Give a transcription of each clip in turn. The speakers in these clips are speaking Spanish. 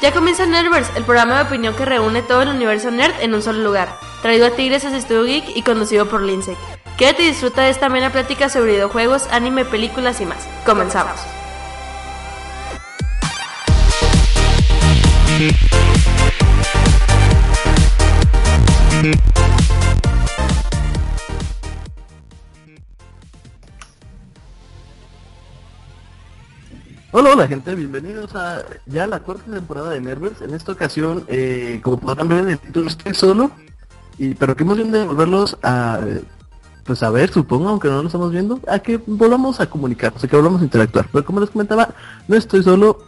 Ya comienza Nerdverse, el programa de opinión que reúne todo el universo nerd en un solo lugar. Traído a Tigres a Studio Geek y conducido por Lindsay. Quédate y disfruta de esta amena plática sobre videojuegos, anime, películas y más. Comenzamos. Hola, hola gente, bienvenidos a ya la cuarta temporada de Nervers. En esta ocasión, eh, como podrán ver en el título, estoy solo, y pero que hemos bien de volverlos a pues a ver, supongo, aunque no lo estamos viendo, a que volvamos a comunicar, o sea que volvamos a interactuar. Pero como les comentaba, no estoy solo.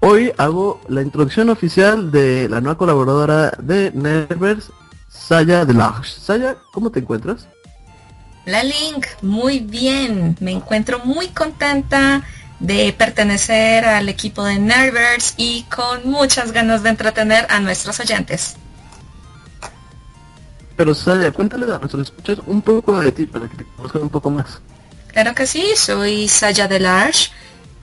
Hoy hago la introducción oficial de la nueva colaboradora de Nervers, Saya Delarge. Saya, ¿cómo te encuentras? La Link, muy bien, me encuentro muy contenta de pertenecer al equipo de Nervers y con muchas ganas de entretener a nuestros oyentes. Pero Saya, cuéntale a nuestros escuchas un poco de ti para que te conozcan un poco más. Claro que sí, soy Saya Delarge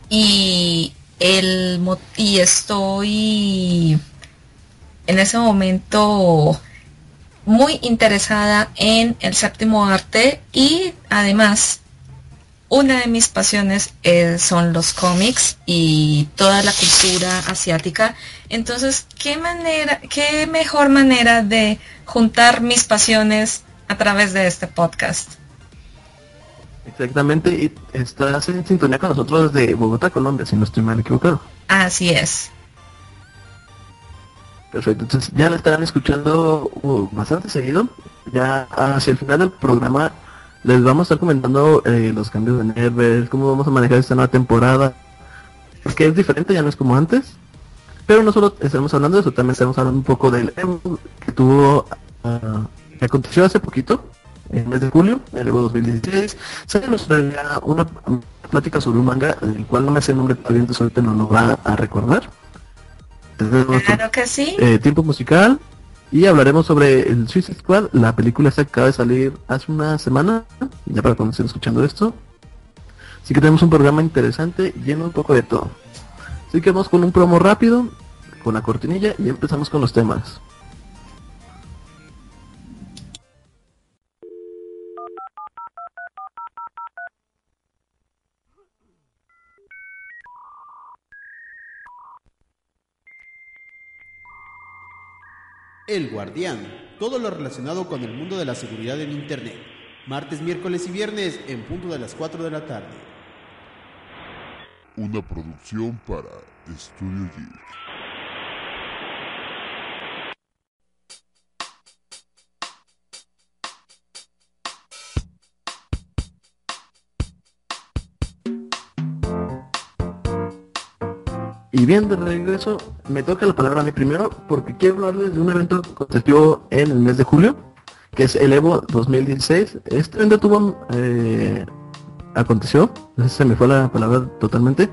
y el y estoy en ese momento muy interesada en el séptimo arte y además una de mis pasiones eh, son los cómics y toda la cultura asiática. Entonces, ¿qué manera, qué mejor manera de juntar mis pasiones a través de este podcast? Exactamente, y estás en sintonía con nosotros desde Bogotá, Colombia, si no estoy mal equivocado. Así es. Perfecto, entonces ya la estarán escuchando uh, bastante seguido. Ya hacia el final del programa les vamos a estar comentando eh, los cambios de Nervers, cómo vamos a manejar esta nueva temporada. Porque es diferente, ya no es como antes. Pero no solo estaremos hablando de eso, también estaremos hablando un poco del Evo que tuvo, ah, que aconteció hace poquito, en el mes de julio, el Evo 2016. Se nos traerá una plática sobre un manga, del cual no me hace el nombre todavía, entonces ahorita no lo va a recordar. Claro que sí. Eh, tiempo musical, y hablaremos sobre el Suicide Squad, la película se acaba de salir hace una semana, ya para cuando estén escuchando esto. Así que tenemos un programa interesante, lleno un poco de todo. Así que vamos con un promo rápido, con la cortinilla y empezamos con los temas. El Guardián, todo lo relacionado con el mundo de la seguridad en Internet. Martes, miércoles y viernes en punto de las 4 de la tarde. Una producción para Studio Geek. Y bien, de regreso, me toca la palabra a mí primero porque quiero hablarles de un evento que aconteció en el mes de julio, que es el Evo 2016. Este evento tuvo, eh, aconteció, se me fue la palabra totalmente,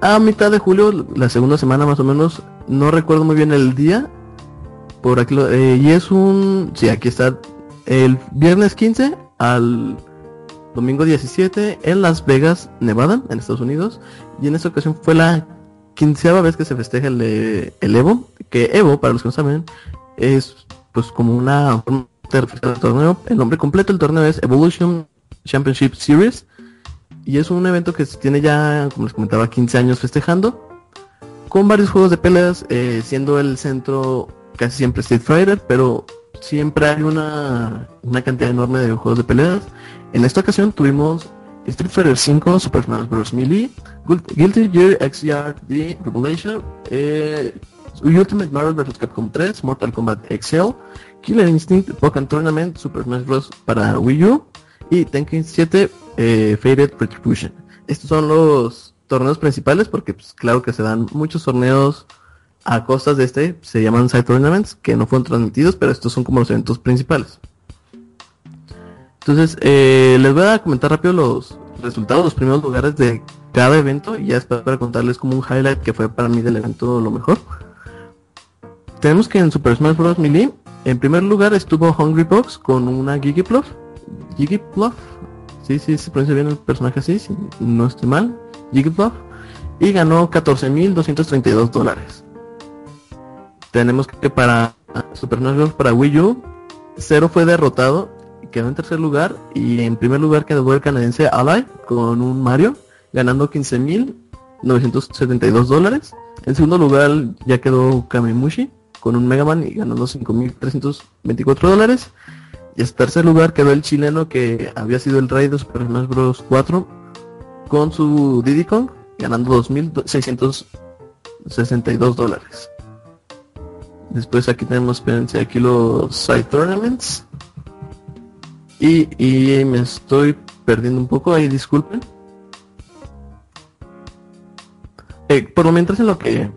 a mitad de julio, la segunda semana más o menos, no recuerdo muy bien el día, por aquí, lo, eh, y es un, sí, aquí está, el viernes 15 al domingo 17 en Las Vegas, Nevada, en Estados Unidos, y en esta ocasión fue la quinceava vez que se festeja el, Evo, que Evo, para los que no saben, es pues como una el torneo. El nombre completo del torneo es Evolution Championship Series. Y es un evento que tiene ya, como les comentaba, 15 años festejando. Con varios juegos de peleas, eh, siendo el centro casi siempre Street Fighter, pero siempre hay una, una cantidad enorme de juegos de peleas. En esta ocasión tuvimos Street Fighter 5, Super Smash Bros. Melee, Guilty Gear XRD Revelation, eh, Ultimate Marvel vs. Capcom 3, Mortal Kombat XL, Killer Instinct, Pokémon Tournament, Super Smash Bros. para Wii U y Tekken 7 eh, Faded Retribution. Estos son los torneos principales porque pues, claro que se dan muchos torneos a costas de este, se llaman Side Tournaments, que no fueron transmitidos, pero estos son como los eventos principales. Entonces, eh, les voy a comentar rápido los resultados, los primeros lugares de cada evento y ya después para contarles como un highlight que fue para mí del evento lo mejor. Tenemos que en Super Smash Bros. Melee, en primer lugar estuvo Hungry Box con una Gigipluff. Gigipluff. Sí, sí, se pronuncia bien el personaje así, si no estoy mal. Gigipluff. Y ganó 14.232 dólares. tenemos que para Super Smash Bros. para Wii U, Zero fue derrotado, quedó en tercer lugar y en primer lugar quedó el canadiense Ally con un Mario, ganando 15.972 dólares. En segundo lugar ya quedó Kamemushi con un Mega Man y ganando 5.324 dólares. Y en tercer lugar quedó el chileno que había sido el rey de Super Smash Bros. 4 con su Diddy Kong ganando 2.662 dólares. Después aquí tenemos, espérense, aquí los side tournaments. Y, me estoy perdiendo un poco ahí, disculpen. Eh, por lo mientras en lo que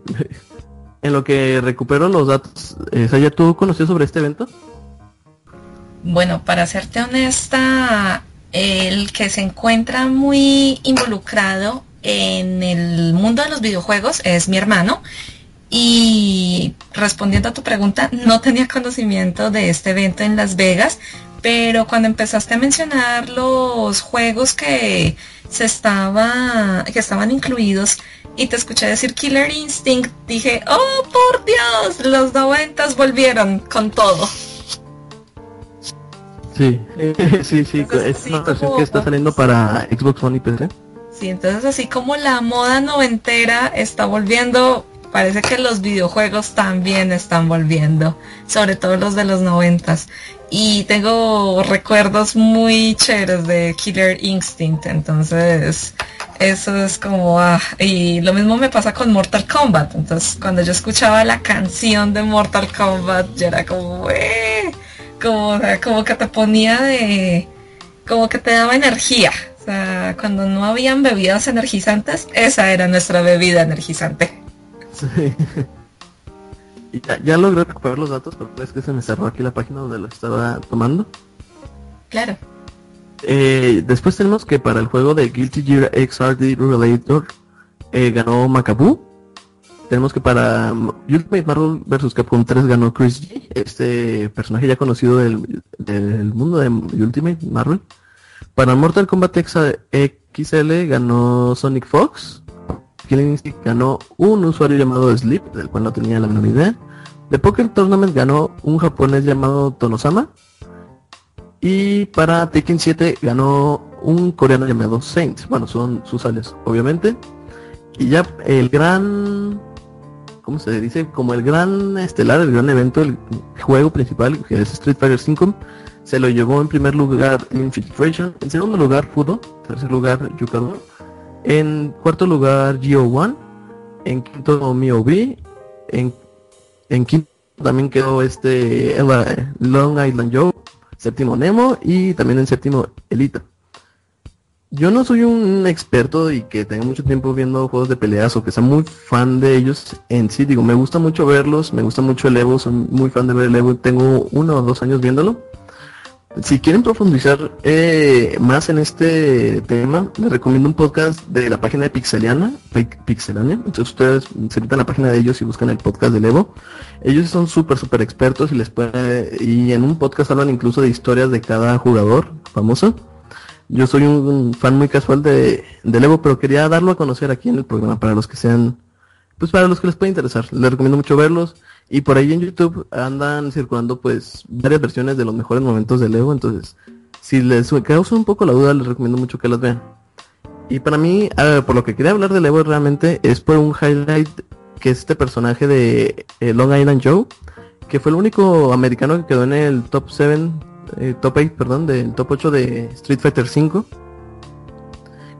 en lo que recupero los datos, eh, Saya, ¿tú conocías sobre este evento? Bueno, para serte honesta, el que se encuentra muy involucrado en el mundo de los videojuegos es mi hermano. Y respondiendo a tu pregunta, no tenía conocimiento de este evento en Las Vegas, pero cuando empezaste a mencionar los juegos que se estaba, que estaban incluidos y te escuché decir Killer Instinct, dije, oh por Dios, los noventas volvieron con todo. Sí, sí, sí, es una versión que está saliendo para Xbox One y PC. Sí, entonces así como la moda noventera está volviendo, parece que los videojuegos también están volviendo, sobre todo los de los noventas. Y tengo recuerdos muy chéveres de Killer Instinct, entonces eso es como, ah, y lo mismo me pasa con Mortal Kombat, entonces cuando yo escuchaba la canción de Mortal Kombat, yo era como, eh, como, como que te ponía de, como que te daba energía, o sea, cuando no habían bebidas energizantes, esa era nuestra bebida energizante. Sí. Ya, ya, logré recuperar los datos, pero es que se me cerró aquí la página donde lo estaba tomando. Claro. Eh, después tenemos que para el juego de Guilty Gear XRD Relator eh, ganó Macabu. Tenemos que para Ultimate Marvel vs. Capcom 3 ganó Chris G, este personaje ya conocido del, del mundo de Ultimate Marvel. Para Mortal Kombat XL ganó Sonic Fox. Ganó un usuario llamado Sleep, del cual no tenía la menor idea. The Poker Tournament ganó un japonés llamado Tonosama. Y para Tekken 7 ganó un coreano llamado Saint. Bueno, son sus alias, obviamente. Y ya el gran... ¿Cómo se dice? Como el gran estelar, el gran evento, el juego principal, que es Street Fighter 5 se lo llevó en primer lugar Infiltration, en segundo lugar Fudo, tercer lugar Yukador, en cuarto lugar Geo1, en quinto MioB, en, en quinto también quedó este Long Island Joe, séptimo Nemo. Y también en séptimo Elita. Yo no soy un experto y que tenga mucho tiempo viendo juegos de peleas o que sea muy fan de ellos en sí. Digo, me gusta mucho verlos, me gusta mucho el Evo, soy muy fan de ver el Evo, tengo uno o dos años viéndolo si quieren profundizar eh, más en este tema, les recomiendo un podcast de la página de Pixeliana, Pixelania. Entonces ustedes se metan la página de ellos y buscan el podcast de Evo. Ellos son súper, súper expertos y les puede, y en un podcast hablan incluso de historias de cada jugador famoso. Yo soy un, fan muy casual de, de Evo, pero quería darlo a conocer aquí en el programa para los que sean, pues para los que les pueda interesar. Les recomiendo mucho verlos. Y por ahí en YouTube andan circulando pues varias versiones de los mejores momentos de Lego, entonces si les causa un poco la duda les recomiendo mucho que las vean. Y para mí, por lo que quería hablar de Lego realmente es por un highlight que es este personaje de eh, Long Island Joe, que fue el único americano que quedó en el top 7, eh, top 8, perdón, del top 8 de Street Fighter 5,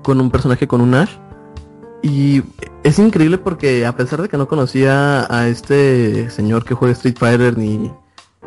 con un personaje con un Ash. Y es increíble porque a pesar de que no conocía a este señor que juega Street Fighter ni,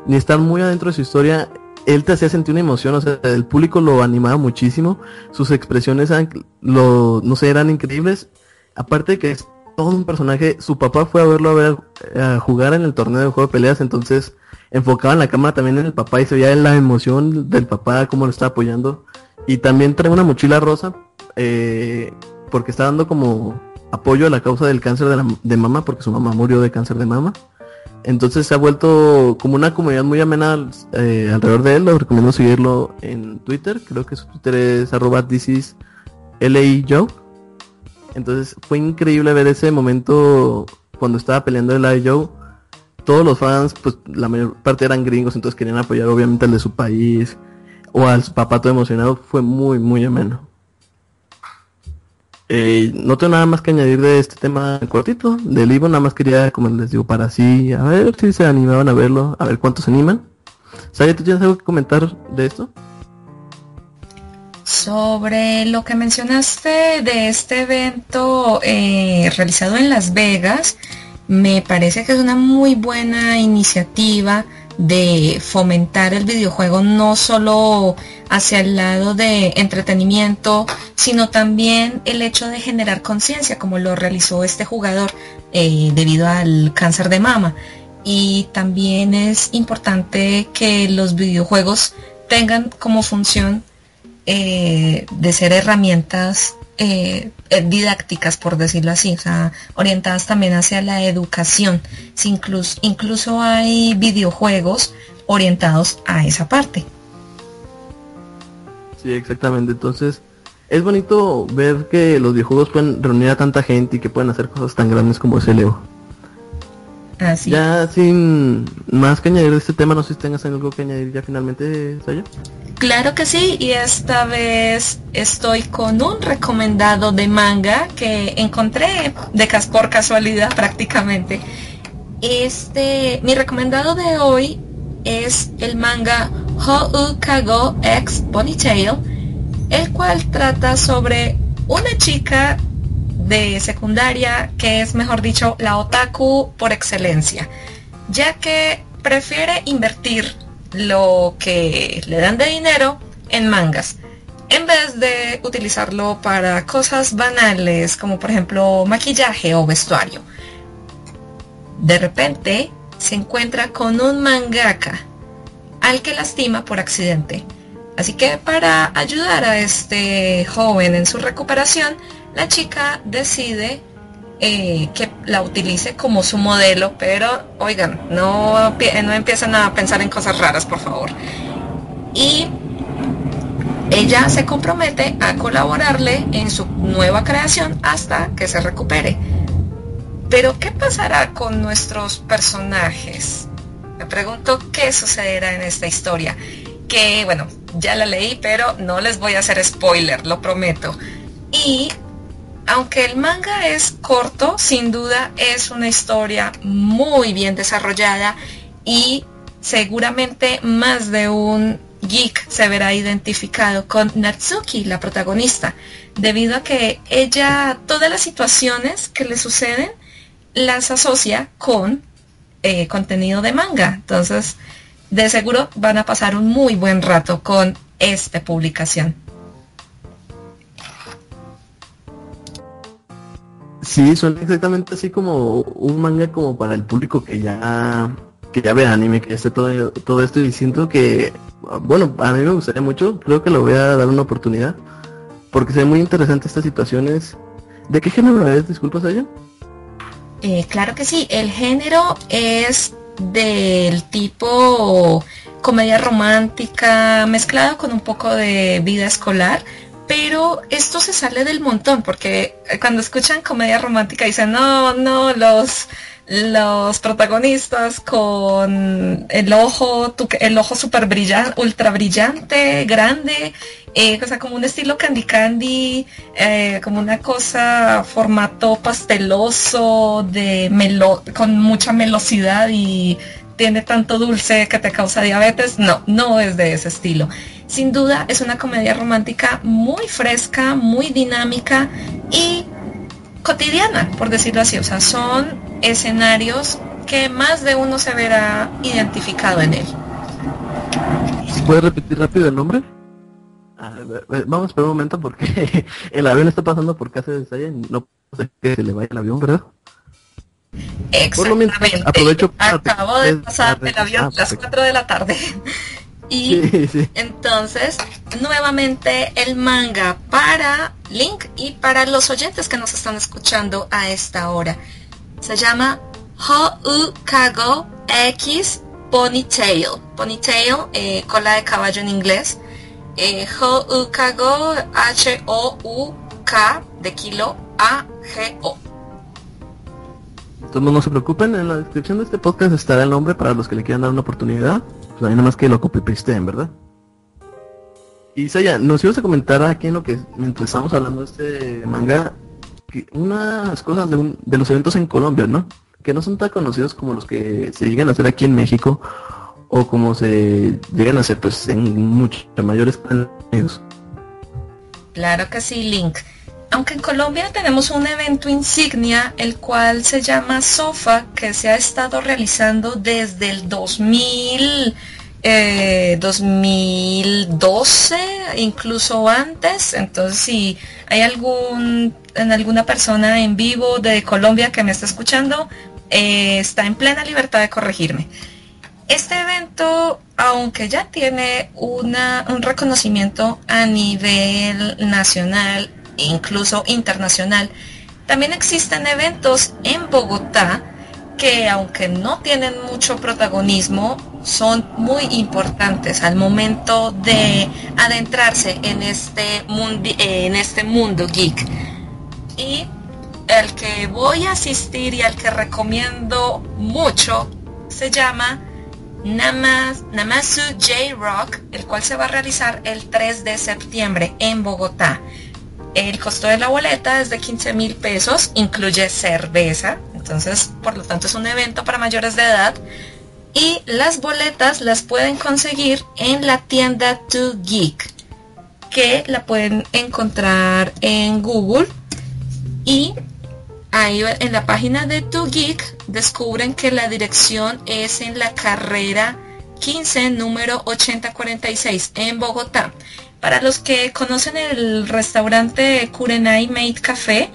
ni estar muy adentro de su historia, él te hacía sentir una emoción, o sea, el público lo animaba muchísimo, sus expresiones lo, no sé, eran increíbles. Aparte de que es todo un personaje, su papá fue a verlo a ver a jugar en el torneo de juego de peleas, entonces enfocaban la cámara también en el papá y se veía la emoción del papá, cómo lo está apoyando. Y también trae una mochila rosa, eh, porque está dando como apoyo a la causa del cáncer de, mama, porque su mamá murió de cáncer de mama. Entonces se ha vuelto como una comunidad muy amena eh, alrededor de él. Lo recomiendo seguirlo en Twitter. Creo que su Twitter es arroba Joe. Entonces fue increíble ver ese momento cuando estaba peleando el Joe. todos los fans, pues la mayor parte eran gringos, entonces querían apoyar obviamente al de su país o al papá todo emocionado, fue muy, muy ameno. Eh, no tengo nada más que añadir de este tema cortito del Ivo, nada más quería, como les digo, para así, a ver si se animaban a verlo, a ver cuántos se animan. ¿Sabes, tú tienes algo que comentar de esto? Sobre lo que mencionaste de este evento eh, realizado en Las Vegas, me parece que es una muy buena iniciativa de fomentar el videojuego no solo hacia el lado de entretenimiento, sino también el hecho de generar conciencia, como lo realizó este jugador eh, debido al cáncer de mama. Y también es importante que los videojuegos tengan como función eh, de ser herramientas eh, eh, didácticas, por decirlo así, o sea, orientadas también hacia la educación. incluso, incluso hay videojuegos orientados a esa parte. Sí, exactamente. Entonces, es bonito ver que los videojuegos pueden reunir a tanta gente y que pueden hacer cosas tan grandes como ese Leo. Ya sin más que añadir de este tema, no sé si tengas algo que añadir ya finalmente, Saya. Claro que sí, y esta vez estoy con un recomendado de manga que encontré de por casualidad prácticamente. Este, mi recomendado de hoy es el manga Hou Kago X Ponytail, el cual trata sobre una chica de secundaria que es, mejor dicho, la otaku por excelencia, ya que prefiere invertir lo que le dan de dinero en mangas en vez de utilizarlo para cosas banales como por ejemplo maquillaje o vestuario. De repente se encuentra con un mangaka al que lastima por accidente. Así que para ayudar a este joven en su recuperación, la chica decide eh, que la utilice como su modelo, pero oigan, no, no empiezan a pensar en cosas raras, por favor. Y ella se compromete a colaborarle en su nueva creación hasta que se recupere. Pero, ¿qué pasará con nuestros personajes? Me pregunto qué sucederá en esta historia. Que, bueno, ya la leí, pero no les voy a hacer spoiler, lo prometo. Y aunque el manga es corto, sin duda es una historia muy bien desarrollada y seguramente más de un geek se verá identificado con Natsuki, la protagonista, debido a que ella todas las situaciones que le suceden las asocia con eh, contenido de manga. Entonces, de seguro van a pasar un muy buen rato con esta publicación. Sí, son exactamente así como un manga como para el público que ya que ya ve anime, que esté todo, todo esto y siento que, bueno, a mí me gustaría mucho, creo que lo voy a dar una oportunidad, porque se ve muy interesante estas situaciones. ¿De qué género es? Disculpas, ella. Eh, claro que sí, el género es del tipo comedia romántica mezclado con un poco de vida escolar pero esto se sale del montón porque cuando escuchan comedia romántica dicen no no los los protagonistas con el ojo el ojo super brillante ultra brillante grande eh, o sea como un estilo candy candy eh, como una cosa formato pasteloso de melo con mucha melosidad y tiene tanto dulce que te causa diabetes no no es de ese estilo sin duda es una comedia romántica muy fresca, muy dinámica y cotidiana, por decirlo así. O sea, son escenarios que más de uno se verá identificado en él. ¿Puedes repetir rápido el nombre? vamos a esperar un momento porque el avión está pasando por casa de Saya y no sé que se le vaya el avión, ¿verdad? Exactamente. aprovecho Acabo de pasar el avión a las 4 de la tarde. Y entonces, nuevamente el manga para Link y para los oyentes que nos están escuchando a esta hora. Se llama Ho-U Kago X Ponytail. Ponytail, eh, cola de caballo en inglés. Eh, Ho-U Kago H-O-U-K de kilo A-G-O. Entonces no se preocupen, en la descripción de este podcast estará el nombre para los que le quieran dar una oportunidad. Pues ahí nada más que lo copy en ¿verdad? Y Saya, nos ibas a comentar aquí en lo que mientras estamos hablando de este manga, unas cosas de, de los eventos en Colombia, ¿no? Que no son tan conocidos como los que se llegan a hacer aquí en México o como se llegan a hacer pues en muchos mayores medios. Claro que sí, Link. Aunque en Colombia tenemos un evento insignia, el cual se llama SOFA, que se ha estado realizando desde el 2000, 2012, eh, incluso antes. Entonces, si hay algún, en alguna persona en vivo de Colombia que me está escuchando, eh, está en plena libertad de corregirme. Este evento, aunque ya tiene una, un reconocimiento a nivel nacional incluso internacional, también existen eventos en Bogotá que aunque no tienen mucho protagonismo, son muy importantes al momento de adentrarse en este, en este mundo geek. Y el que voy a asistir y al que recomiendo mucho se llama Namasu J-Rock, el cual se va a realizar el 3 de septiembre en Bogotá. El costo de la boleta es de 15 mil pesos, incluye cerveza, entonces por lo tanto es un evento para mayores de edad. Y las boletas las pueden conseguir en la tienda To Geek, que la pueden encontrar en Google y ahí en la página de Tu Geek descubren que la dirección es en la carrera 15, número 8046, en Bogotá. Para los que conocen el restaurante Kurenai Made Café,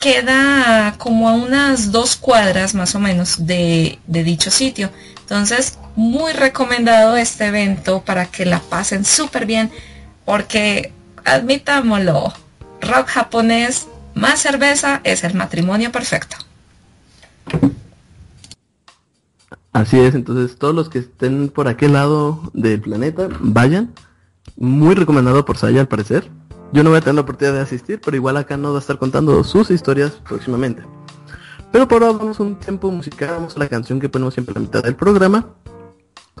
queda como a unas dos cuadras más o menos de, dicho sitio. Entonces, muy recomendado este evento para que la pasen súper bien, porque admitámoslo, rock japonés más cerveza es el matrimonio perfecto. Así es, entonces todos los que estén por aquel lado del planeta, vayan. Muy recomendado por Saya al parecer. Yo no voy a tener la oportunidad de asistir, pero igual acá no va a estar contando sus historias próximamente. Pero por ahora vamos un tiempo musical, vamos a la canción que ponemos siempre a la mitad del programa.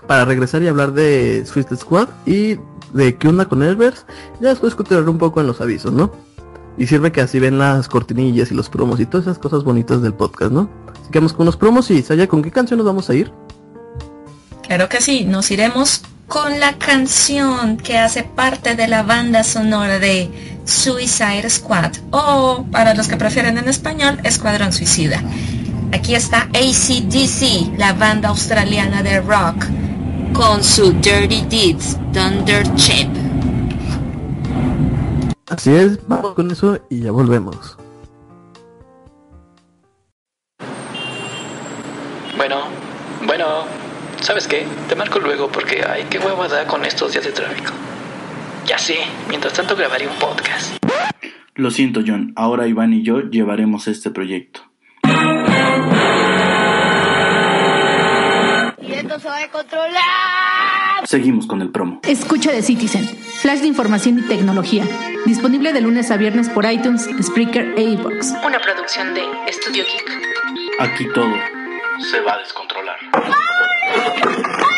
Para regresar y hablar de Swift Squad y de qué onda con Elvers. Ya después continuar un poco en los avisos, ¿no? Y sirve que así ven las cortinillas y los promos y todas esas cosas bonitas del podcast, ¿no? Así que vamos con los promos y Saya, ¿con qué canción nos vamos a ir? Claro que sí, nos iremos con la canción que hace parte de la banda sonora de Suicide Squad o para los que prefieren en español, Escuadrón Suicida. Aquí está ACDC, la banda australiana de rock, con su Dirty Deeds, Thunder Chip. Así es, vamos con eso y ya volvemos. ¿Sabes qué? Te marco luego porque, ay, qué hueva da con estos días de tráfico. Ya sé, mientras tanto grabaré un podcast. Lo siento, John, ahora Iván y yo llevaremos este proyecto. Y esto se va a controlar. Seguimos con el promo. Escucha de Citizen, flash de información y tecnología. Disponible de lunes a viernes por iTunes, Spreaker e iVoox. Una producción de Estudio Geek. Aquí todo se va a descontrolar. Thank you.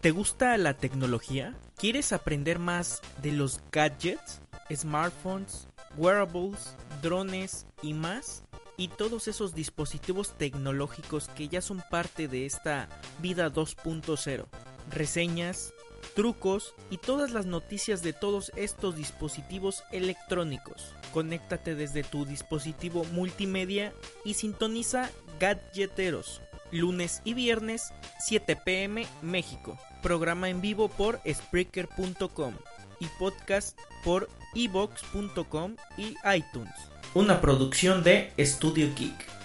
¿Te gusta la tecnología? ¿Quieres aprender más de los gadgets, smartphones, wearables, drones y más? Y todos esos dispositivos tecnológicos que ya son parte de esta vida 2.0. Reseñas, trucos y todas las noticias de todos estos dispositivos electrónicos. Conéctate desde tu dispositivo multimedia y sintoniza Gadgeteros, lunes y viernes 7 pm México. Programa en vivo por Spreaker.com y podcast por evox.com y iTunes. Una producción de Studio Geek.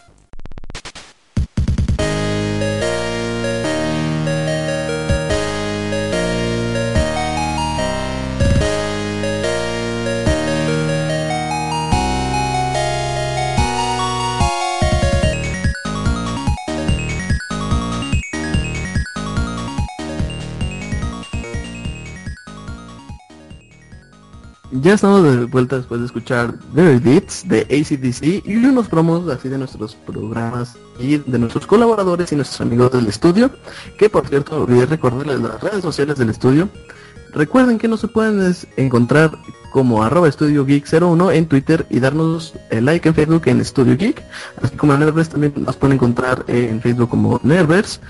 Ya estamos de vuelta después de escuchar The Beats de ACDC y unos promos así de nuestros programas y de nuestros colaboradores y nuestros amigos del estudio. Que por cierto, olvidé recordarles las redes sociales del estudio. Recuerden que no se pueden encontrar como arroba Estudio Geek 01 en Twitter y darnos el like en Facebook en Studio Geek. Así como en Nerverse también nos pueden encontrar en Facebook como Nerverse.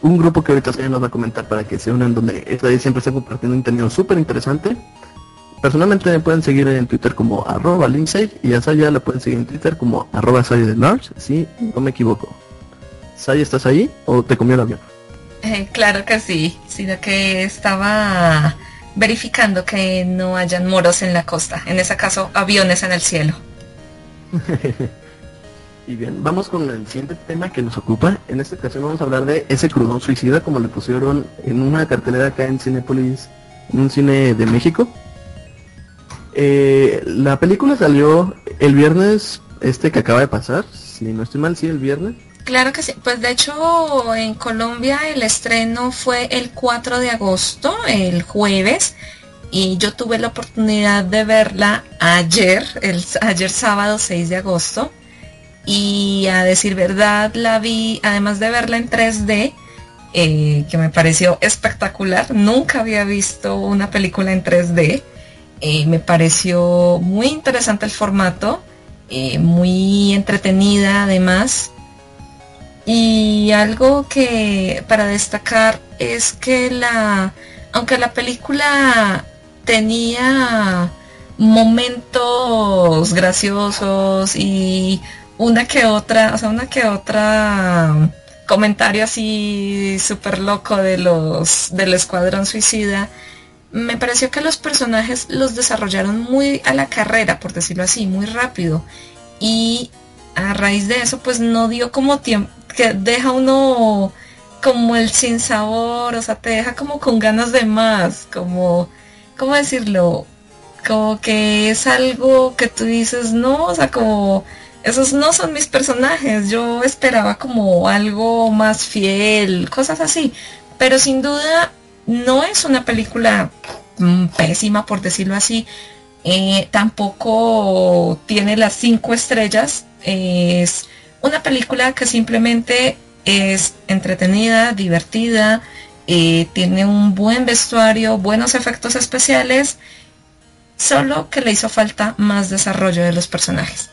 Un grupo que ahorita se nos va a comentar para que se unan donde esta siempre está compartiendo un contenido súper interesante. Personalmente me pueden seguir en Twitter como arroba Linksay y a Saya la pueden seguir en Twitter como arroba Saya de Large, si no me equivoco. Saya, ¿estás ahí o te comió el avión? Eh, claro que sí, sino que estaba verificando que no hayan moros en la costa, en ese caso aviones en el cielo. y bien, vamos con el siguiente tema que nos ocupa. En esta ocasión vamos a hablar de ese crudón suicida como le pusieron en una cartelera acá en Cinepolis, en un cine de México. Eh, la película salió el viernes este que acaba de pasar, si no estoy mal, sí, el viernes. Claro que sí, pues de hecho en Colombia el estreno fue el 4 de agosto, el jueves, y yo tuve la oportunidad de verla ayer, el, ayer sábado 6 de agosto, y a decir verdad la vi, además de verla en 3D, eh, que me pareció espectacular, nunca había visto una película en 3D, eh, me pareció muy interesante el formato, eh, muy entretenida además. Y algo que para destacar es que la, aunque la película tenía momentos graciosos y una que otra, o sea, una que otra comentario así súper loco de los del escuadrón suicida, me pareció que los personajes los desarrollaron muy a la carrera, por decirlo así, muy rápido. Y a raíz de eso, pues no dio como tiempo, que deja uno como el sin sabor, o sea, te deja como con ganas de más, como, ¿cómo decirlo? Como que es algo que tú dices, no, o sea, como, esos no son mis personajes, yo esperaba como algo más fiel, cosas así. Pero sin duda no es una película mm, pésima, por decirlo así. Eh, tampoco tiene las cinco estrellas. Es una película que simplemente es entretenida, divertida, eh, tiene un buen vestuario, buenos efectos especiales, solo que le hizo falta más desarrollo de los personajes.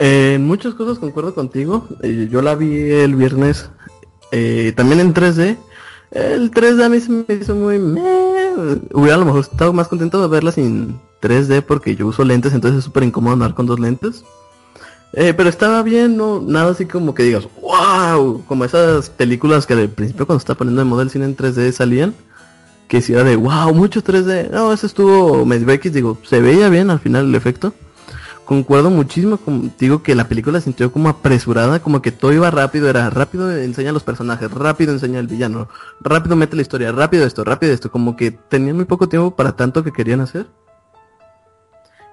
En muchas cosas concuerdo contigo. Eh, yo la vi el viernes eh, también en 3D. El 3D a mí se me hizo muy... Hubiera a lo mejor estado más contento de verla sin 3D porque yo uso lentes, entonces es súper incómodo andar con dos lentes. Eh, pero estaba bien, no nada así como que digas, wow, como esas películas que al principio cuando estaba poniendo de moda el cine en 3D salían, que si era de, wow, mucho 3D. No, ese estuvo X, digo, se veía bien al final el efecto concuerdo muchísimo contigo que la película sintió como apresurada, como que todo iba rápido, era rápido enseña los personajes, rápido enseña al villano, rápido mete la historia, rápido esto, rápido esto, como que tenían muy poco tiempo para tanto que querían hacer.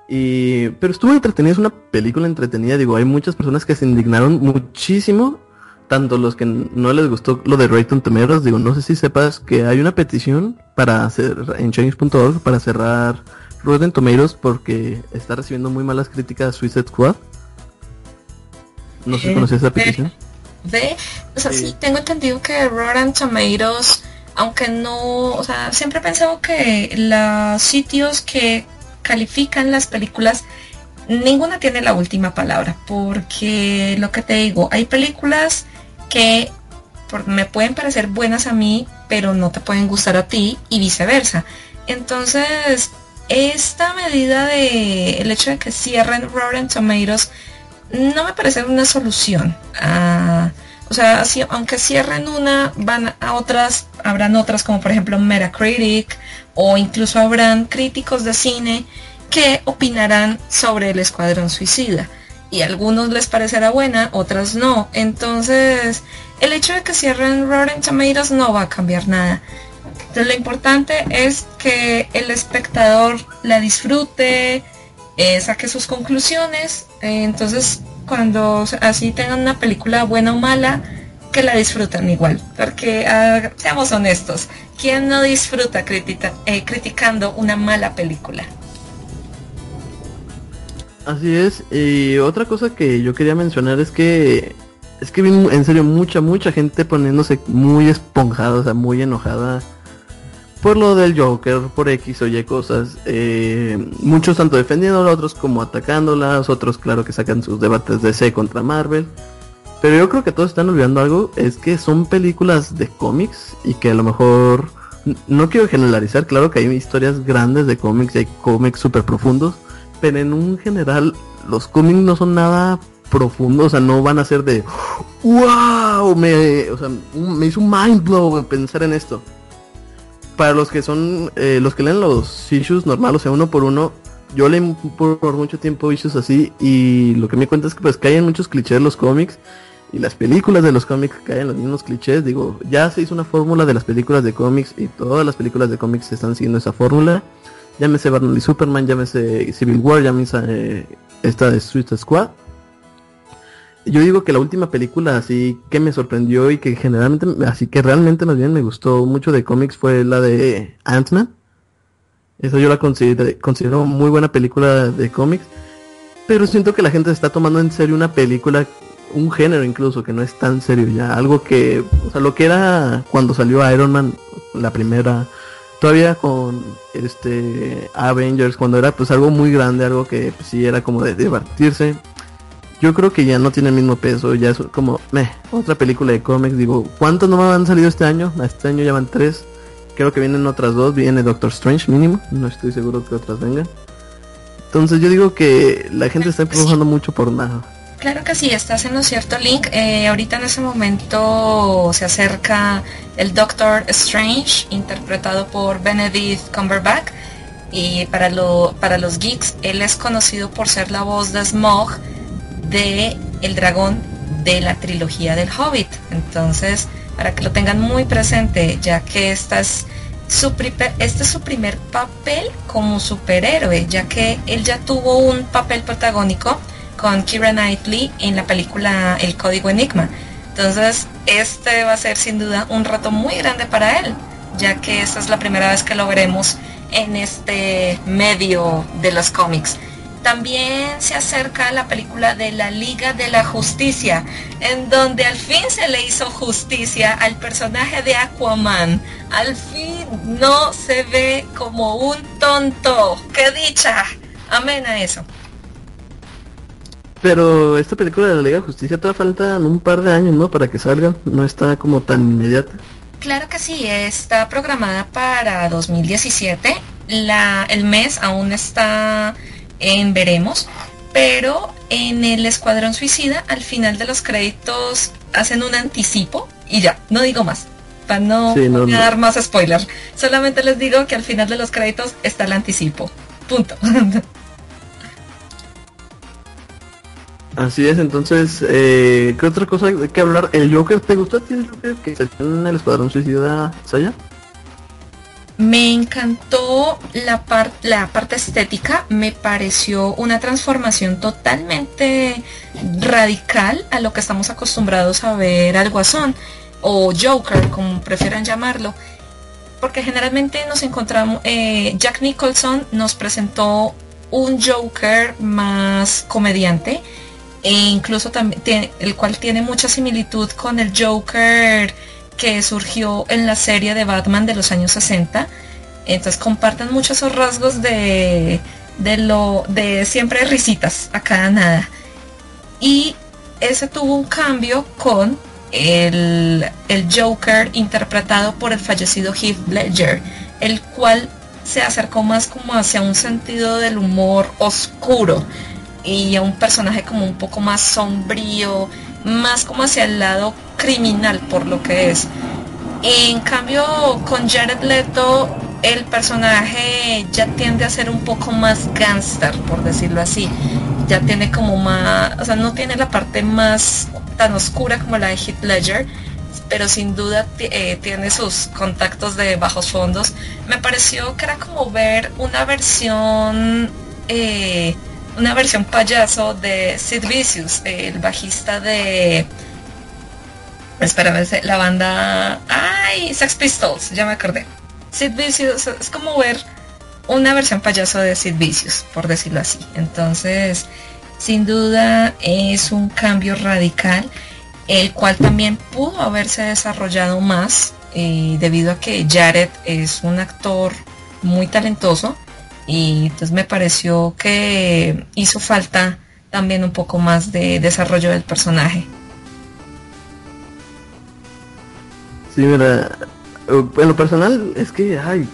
Y pero estuvo entretenida, es una película entretenida, digo, hay muchas personas que se indignaron muchísimo, tanto los que no les gustó lo de Rayton Temeros, digo, no sé si sepas que hay una petición para hacer en change.org para cerrar Rotten Tomatoes porque está recibiendo muy malas críticas Suicide Squad. No sé si eh, esa petición. O sea, sí. tengo entendido que Rotten Tomatoes, aunque no, o sea, siempre he pensado que los sitios que califican las películas, ninguna tiene la última palabra, porque lo que te digo, hay películas que me pueden parecer buenas a mí, pero no te pueden gustar a ti y viceversa. Entonces, esta medida de el hecho de que cierren Rotten Tomatoes no me parece una solución. Ah, o sea, aunque cierren una, van a otras, habrán otras como por ejemplo Metacritic o incluso habrán críticos de cine que opinarán sobre el Escuadrón Suicida. Y a algunos les parecerá buena, otras no. Entonces, el hecho de que cierren Rotten Tomatoes no va a cambiar nada. Entonces, lo importante es que el espectador la disfrute, eh, saque sus conclusiones. Eh, entonces, cuando así tengan una película buena o mala, que la disfruten igual. Porque, ah, seamos honestos, ¿quién no disfruta eh, criticando una mala película? Así es. Y otra cosa que yo quería mencionar es que es que vi en serio mucha, mucha gente poniéndose muy esponjada, o sea, muy enojada por lo del Joker, por X o Y cosas. Eh, muchos tanto defendiéndola, otros como atacándolas, otros claro que sacan sus debates de C contra Marvel. Pero yo creo que todos están olvidando algo, es que son películas de cómics y que a lo mejor, no quiero generalizar, claro que hay historias grandes de cómics y hay cómics súper profundos, pero en un general los cómics no son nada profundos, o sea, no van a ser de, wow, me, o sea, me hizo un mind blow pensar en esto para los que son, eh, los que leen los issues normales, o sea, uno por uno, yo leí por, mucho tiempo issues así y lo que me cuenta es que pues caen muchos clichés los cómics y las películas de los cómics caen los mismos clichés. Digo, ya se hizo una fórmula de las películas de cómics y todas las películas de cómics están siguiendo esa fórmula. Llámese Barney Superman, llámese Civil War, llámese eh, esta de Suicide Squad yo digo que la última película así que me sorprendió y que generalmente, así que realmente más bien me gustó mucho de cómics fue la de Ant-Man. Esa yo la considero, muy buena película de cómics. Pero siento que la gente se está tomando en serio una película, un género incluso, que no es tan serio ya. Algo que, o sea, lo que era cuando salió Iron Man, la primera, todavía con este Avengers, cuando era pues algo muy grande, algo que pues, sí era como de divertirse yo creo que ya no tiene el mismo peso, ya es como, meh, otra película de cómics, digo, ¿cuántos no han salido este año? Este año ya van tres, creo que vienen otras dos, viene Doctor Strange mínimo, no estoy seguro que otras vengan. Entonces yo digo que la gente está empujando mucho por nada. Claro que sí, estás en lo cierto, Link. Eh, ahorita en ese momento se acerca el Doctor Strange, interpretado por Benedict Cumberbatch. Y para, lo, para los geeks, él es conocido por ser la voz de Smog de El Dragón de la trilogía del Hobbit. Entonces, para que lo tengan muy presente, ya que esta es su este es su primer papel como superhéroe, ya que él ya tuvo un papel protagónico con Kira Knightley en la película El Código Enigma. Entonces, este va a ser sin duda un rato muy grande para él, ya que esta es la primera vez que lo veremos en este medio de los cómics. También se acerca la película de la Liga de la Justicia, en donde al fin se le hizo justicia al personaje de Aquaman. Al fin no se ve como un tonto. ¡Qué dicha! Amén a eso. Pero esta película de la Liga de Justicia todavía faltan un par de años, ¿no? Para que salga. No está como tan inmediata. Claro que sí, está programada para 2017. La, el mes aún está en veremos, pero en el Escuadrón Suicida al final de los créditos hacen un anticipo y ya, no digo más, para no, dar más spoiler. Solamente les digo que al final de los créditos está el anticipo. Punto. Así es, entonces, eh, ¿qué otra cosa hay que hablar? ¿El Joker te gustó a ti el Joker que se en el Escuadrón Suicida, Saya? Me encantó la, parte estética, me pareció una transformación totalmente radical a lo que estamos acostumbrados a ver al Guasón o Joker, como prefieran llamarlo. Porque generalmente nos encontramos, eh, Jack Nicholson nos presentó un Joker más comediante e incluso también el cual tiene mucha similitud con el Joker que surgió en la serie de Batman de los años 60. Entonces comparten muchos esos rasgos de, de lo de siempre risitas a cada nada. Y ese tuvo un cambio con el, el Joker interpretado por el fallecido Heath Ledger, el cual se acercó más como hacia un sentido del humor oscuro y a un personaje como un poco más sombrío, más como hacia el lado criminal por lo que es. En cambio, con Jared Leto, el personaje ya tiende a ser un poco más gangster, por decirlo así. Ya tiene como más, o sea, no tiene la parte más tan oscura como la de Heath Ledger, pero sin duda eh, tiene sus contactos de bajos fondos. Me pareció que era como ver una versión, eh, una versión payaso de Sid Vicious, el bajista de, espérame, la banda, ay, Sex Pistols, ya me acordé. Sid Vicious es como ver una versión payaso de Sid Vicious, por decirlo así. Entonces, sin duda es un cambio radical el cual también pudo haberse desarrollado más eh, debido a que Jared es un actor muy talentoso y entonces me pareció que hizo falta también un poco más de desarrollo del personaje. Sí, mira, en lo personal es que, ay,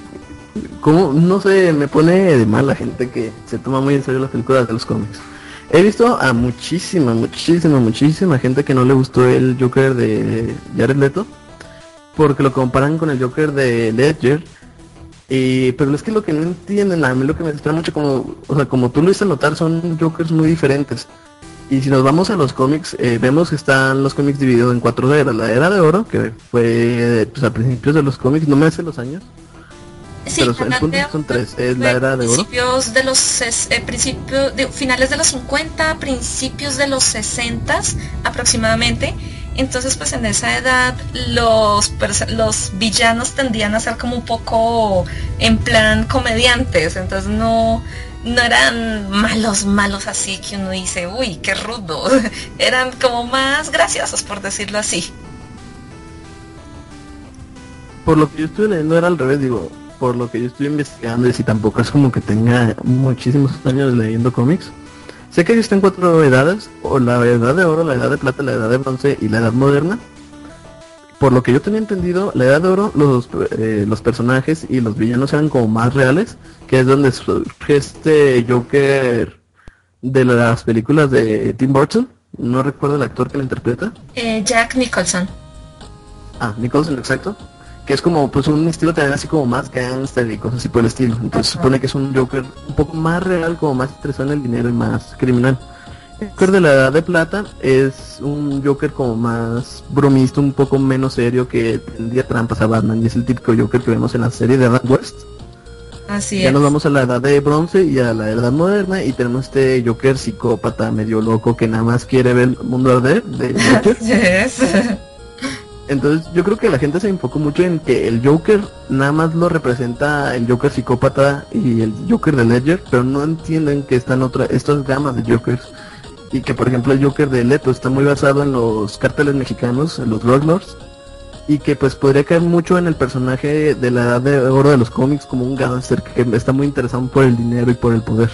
como, no sé, me pone de mal la gente que se toma muy en serio las películas de los cómics. He visto a muchísima, muchísima, muchísima gente que no le gustó el Joker de Jared Leto. Porque lo comparan con el Joker de Ledger. Y, pero es que lo que no entienden, a mí lo que me extraña mucho, como, o sea, como tú lo hiciste notar, son Jokers muy diferentes. Y si nos vamos a los cómics, eh, vemos que están los cómics divididos en cuatro eras. La era de oro, que fue pues, a principios de los cómics, no me hace los años. Sí, Pero el son tres, es la era de principios de los eh, principios de, finales de los 50, principios de los 60 aproximadamente. Entonces, pues en esa edad los villanos tendían a ser como un poco en plan comediantes, entonces no eran malos malos así que uno dice, "Uy, qué rudo." eran como más graciosos por decirlo así. Por lo que yo estuve leyendo era al revés, digo, por lo que yo estoy investigando y si tampoco es como que tenga muchísimos años leyendo cómics. Sé que existen cuatro edades, o la edad de oro, la edad de plata, la edad de bronce y la edad moderna. Por lo que yo tenía entendido, la edad de oro, los, eh, los personajes y los villanos eran como más reales, que es donde surge este Joker de las películas de Tim Burton. No recuerdo el actor que lo interpreta. Eh, Jack Nicholson. Ah, Nicholson, exacto que es como pues un estilo también así como más gangster y cosas así por el estilo. Entonces se supone que es un Joker un poco más real, como más interesado en el dinero y más criminal. El Joker de la Edad de Plata es un Joker como más bromista, un poco menos serio que tendría trampas a Batman y es el típico Joker que vemos en la serie de Adam West. Así ya nos vamos a la edad de bronce y a la edad moderna y tenemos este Joker psicópata medio loco que nada más quiere ver el mundo arder de Joker. Entonces yo creo que la gente se enfocó mucho en que el Joker nada más lo representa el Joker psicópata y el Joker de Ledger, pero no entienden que están otra, estas gamas de Jokers. Y que por ejemplo el Joker de Leto está muy basado en los cárteles mexicanos, en los Lords. Y que pues podría caer mucho en el personaje de la edad de oro de los cómics como un gangster que está muy interesado por el dinero y por el poder.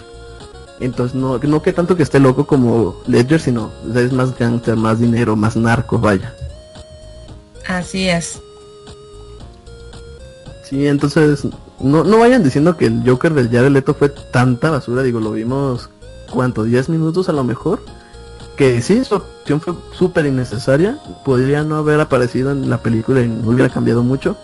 Entonces no, no que tanto que esté loco como Ledger, sino es más gangster, más dinero, más narco, vaya. Así es. Sí, entonces no, no vayan diciendo que el Joker del Jared Leto fue tanta basura, digo, lo vimos, ¿cuánto? ¿10 minutos a lo mejor? Que sí, su opción fue súper innecesaria, podría no haber aparecido en la película y no hubiera cambiado mucho.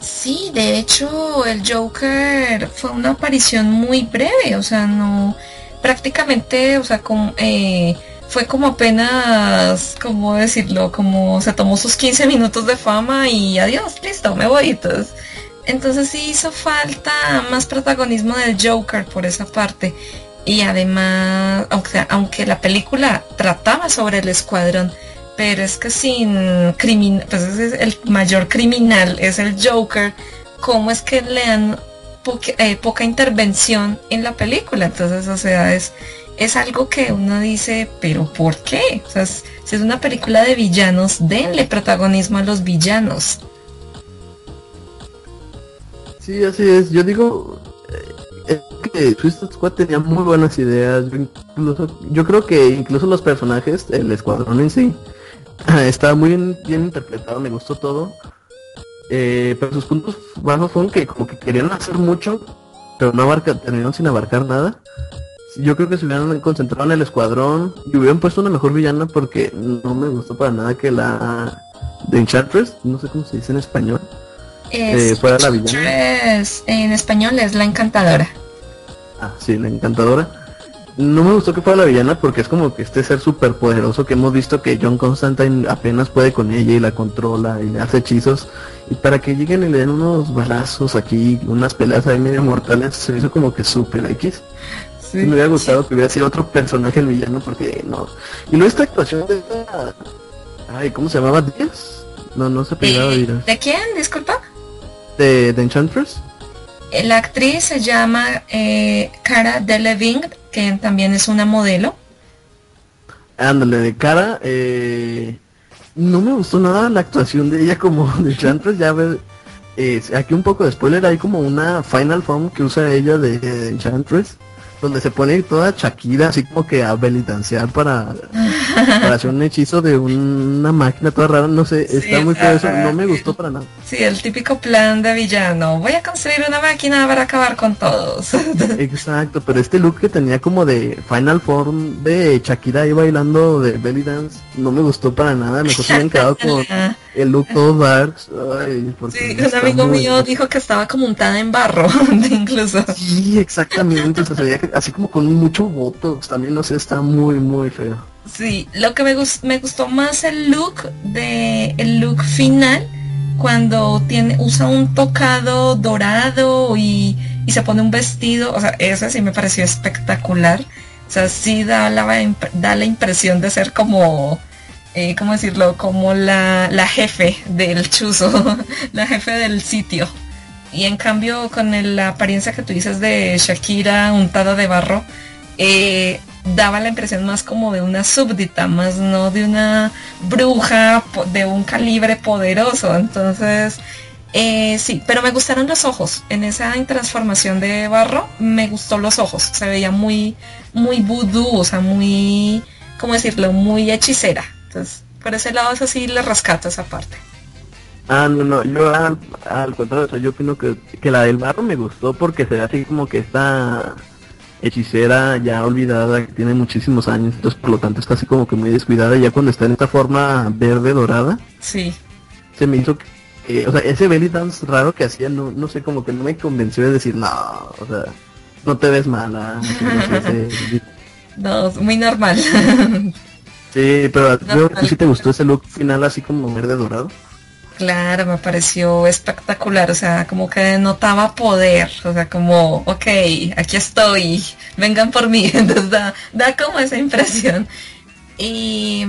Sí, de hecho el Joker fue una aparición muy breve, o sea, no, prácticamente, o sea, con... Eh, fue como apenas, ¿cómo decirlo? Como se tomó sus 15 minutos de fama y adiós, listo, me voy. Entonces, entonces sí hizo falta más protagonismo del Joker por esa parte. Y además, aunque, aunque la película trataba sobre el escuadrón, pero es que sin criminal, pues es el mayor criminal es el Joker, ¿cómo es que le han eh, poca intervención en la película. Entonces, o sea, es, es algo que uno dice, pero ¿por qué? O sea, si es una película de villanos, denle protagonismo a los villanos. Sí, así es. Yo digo eh, que Suicide Squad tenía muy buenas ideas. Yo, creo que incluso los personajes, el escuadrón en sí, estaba muy bien, interpretado, me gustó todo. Eh, pero sus puntos bajos fueron que como que querían hacer mucho, pero no abarca, terminaron sin abarcar nada. Yo creo que se hubieran concentrado en el escuadrón y hubieran puesto una mejor villana porque no me gustó para nada que la de Enchantress, no sé cómo se dice en español, eh, fuera la villana. En español es la encantadora. Ah, sí, la encantadora. No me gustó que fuera la villana porque es como que este ser súper poderoso que hemos visto que John Constantine apenas puede con ella y la controla y le hace hechizos. Y para que lleguen y le den unos balazos aquí, unas peleas ahí medio mortales, se hizo como que súper X. Sí, me hubiera gustado que hubiera sido otro personaje el villano porque no. Y luego esta actuación de esta... Ay, ¿cómo se llamaba? ¿Díaz? No, no se pegaba ¿De, ¿De quién? Disculpa de, de Enchantress? La actriz se llama eh, Cara Delevingne, que también es una modelo. Ándale, de cara, eh, no me gustó nada la actuación de ella como de Enchantress, ya ves, eh, aquí un poco de spoiler, hay como una final form que usa ella de, de Enchantress, donde se pone toda Shakira así como que a belitanciar para, para hacer un hechizo de una máquina toda rara, no sé, está muy feo eso, no me gustó para nada. Sí, el típico plan de villano, voy a construir una máquina para acabar con todos. Exacto, pero este look que tenía como de Final Form de Shakira ahí bailando de belly dance, no me gustó para nada, mejor se habían quedado con el look todo dark. Ay, sí, un amigo mío dijo que estaba como untada en barro, incluso. Sí, exactamente, o sea, se veía así como con mucho botox, también no sé, está muy muy feo. Sí, lo que me, me gustó más el look de el look final cuando tiene usa un tocado dorado y, y se pone un vestido, o sea, eso sí me pareció espectacular. O sea, sí da la, da la impresión de ser como, eh, ¿cómo decirlo? Como la, la jefe del chuzo, la jefe del sitio. Y en cambio, con la apariencia que tú dices de Shakira untada de barro, eh, daba la impresión más como de una súbdita, más no de una bruja de un calibre poderoso. Entonces, eh, sí, pero me gustaron los ojos. En esa transformación de barro, me gustó los ojos. Se veía muy, muy vudú, o sea, muy, ¿cómo decirlo? Muy hechicera. Entonces, por ese lado, eso sí le rescato esa parte. Ah, no, no, yo al, contrario, yo opino que, que, la del barro me gustó porque se ve así como que esta hechicera ya olvidada, que tiene muchísimos años, entonces por lo tanto está así como que muy descuidada, ya cuando está en esta forma verde dorada. Sí. Se me hizo que, o sea, ese belly dance raro que hacía, no, no sé, como que no me convenció de decir, no, o sea, no te ves mala. no, muy normal. sí, pero que sí te gustó ese look final así como verde dorado. Claro, me pareció espectacular, o sea, como que notaba poder, o sea, como, ok, aquí estoy, vengan por mí, entonces da, da como esa impresión. Y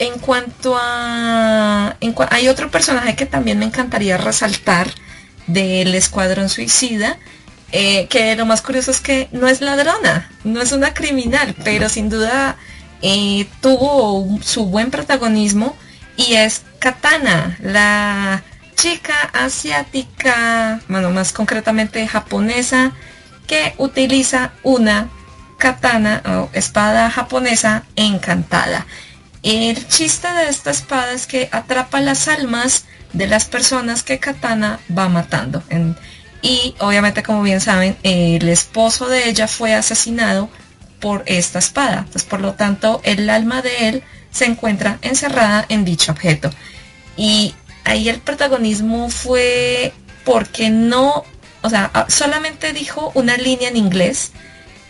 en cuanto a... hay otro personaje que también me encantaría resaltar del Escuadrón Suicida, eh, que lo más curioso es que no es ladrona, no es una criminal, pero sin duda eh, tuvo su buen protagonismo y es Katana, la chica asiática, bueno, más concretamente japonesa, que utiliza una katana o espada japonesa encantada. El chiste de esta espada es que atrapa las almas de las personas que Katana va matando. y obviamente, como bien saben, el esposo de ella fue asesinado por esta espada. Entonces, por lo tanto, el alma de él se encuentra encerrada en dicho objeto. Y ahí el protagonismo fue porque no, o sea, ah, solamente dijo una línea en inglés.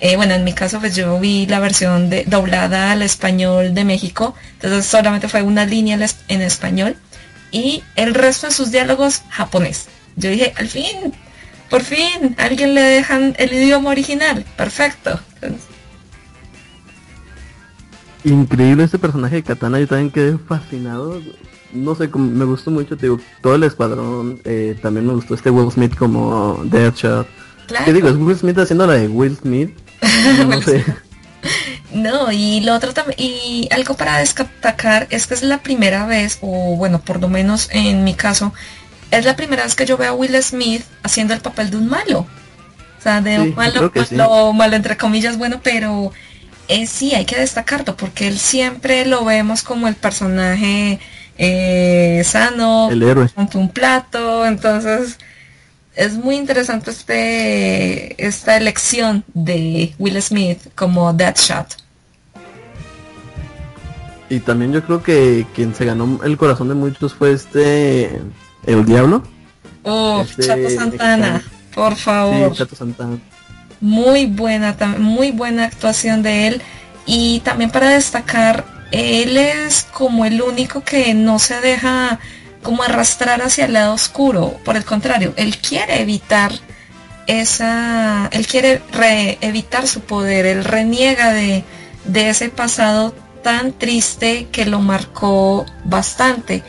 Eh, bueno, en mi caso pues yo vi la versión de, doblada al español de México, entonces solamente fue una línea en español y el resto de sus diálogos japonés. Yo dije, al fin, por fin, alguien le dejan el idioma original, perfecto increíble este personaje de Katana, yo también quedé fascinado. No sé, me gustó mucho, digo, todo el escuadrón, eh, también me gustó este Will Smith como Deadshot. Claro. ¿Qué digo? Es Will Smith haciendo la de Will Smith. No sé. No, y lo otro también, y algo para destacar es que es la primera vez, o bueno, por lo menos en mi caso, es la primera vez que yo veo a Will Smith haciendo el papel de un malo. O sea, de Sí, un sí. malo, malo entre comillas, bueno, pero eh, sí, hay que destacarlo, porque él siempre lo vemos como el personaje eh, sano, El héroe. rompe un plato, entonces es muy interesante este esta elección de Will Smith como Deadshot. Y también yo creo que quien se ganó el corazón de muchos fue este... El Diablo. Oh, Este Chato Santana, por favor. Sí, Chato Santana. Muy buena, muy buena actuación de él. Y también para destacar, él es como el único que no se deja como arrastrar hacia el lado oscuro. Por el contrario, él quiere evitar esa, él quiere re- evitar su poder, él reniega de, de ese pasado tan triste que lo marcó bastante.